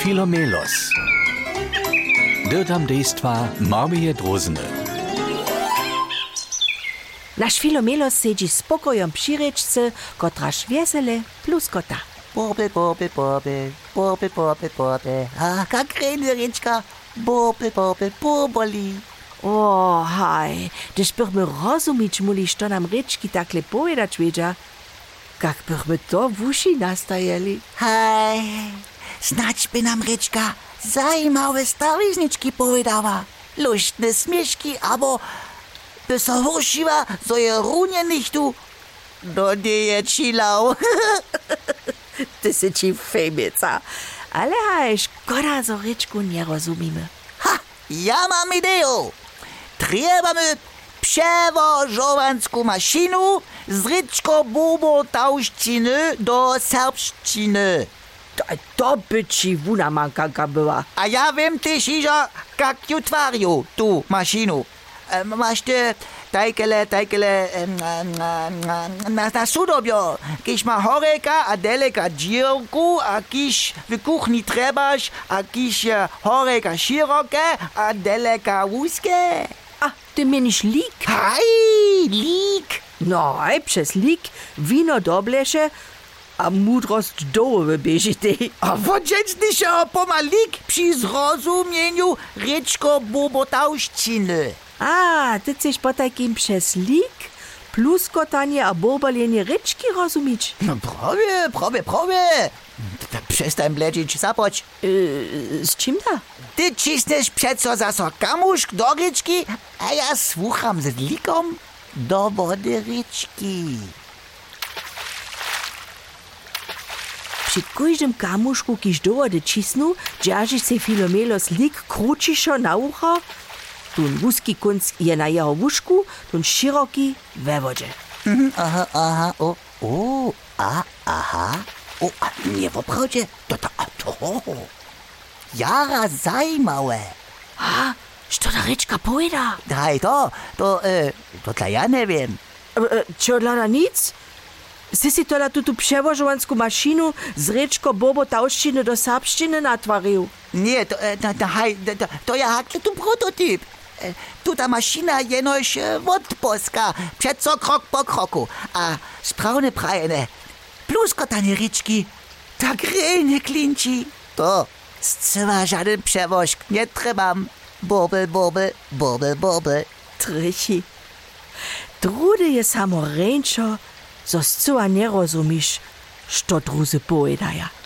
Filomelos. Dirtam dejstva Marmije Drozene. Naš Filomelos siedzi spokojom przy ryczce, kotraż wesele plus kota. Bobel, bobel, bobel, bobel, bobel, bobel. A, jak rejne ryczka. Bobel, bobel, boboli. O, haj, gdyż bychmy rozumieć muli, što nam ryczki takle powiedzieć wiedzia, jak bychmy to w uši nastajeli. Hej, snać by nam ryczka zajímawe starizniczki powiedziała. Luštne śmieszki, abo by so hošiła, so je runie nicht tu do dzieje chilał. Ty si ci fejmica. Ale haj, škoda, zo ryczku nie rozumimy. Ha, ja mam ideę. Trzebamy przewożowanską maszynę z ryczko bubo do serbszczyny. To, to by ci wuna mankanka była. A ja wiem też, że jak ju twariu tu maszynę. E, Masz ty tajkele, tajkele na, na sudobio. Kiś ma horeka, a deleka dzirku, a kiś w kuchni trebasz, a kiś horeka široke, a deleka wuskie. A, ty mienisz lik? Haj, lik. No, przez lik wino doblesze, a mudrost dołu wybieżite. A wodźecny się pomalik przy zrozumieniu ryczko bubotauszczyny. A, ty chcesz po takim przez lik plus kotanie a bobalenie ryczki rozumieć? No prawie, prawie, prawie. Przestań bledzić, zapoć. Yy, z czym da? Ty cisneš přeco zaso kamušk do ryczki, a ja słucham z likom do wody ryczki. Przy każdym kamuszku, kiż do wody cisnu, dzierżysz se Filomelos lik kručiszo na ucho, tun wuski kunc je na jeho wuszku, tun široki we wodzie. Mhm, aha, aha, o, o, a, aha, o, a nie w oprawdzie, to to, a to, jara zajmałe. A, što da ryczka pojda? Daj to, to, e, to dla ja nie wiem. E, e, Čo dla nic? Sy si tola tutu przewożowansku maszynu z ryczko bobo tauszczyny do serbszczyny natwarił. Nie, to, e, to, to, to, to, ja hakle tu prototyp. E, Tu ta maszyna jenoś e, odposka, przeco krok po kroku, a sprawne prajene, plus kotanie ryczki, tak rejnie klinci. To, zcywa żaden przewoźk nie trzebam. Bobel, bobel, bobel, bobel. Trychi. Drudy je samo ręczo, zo zcyła nie rozumisz, što druzy pojedaja.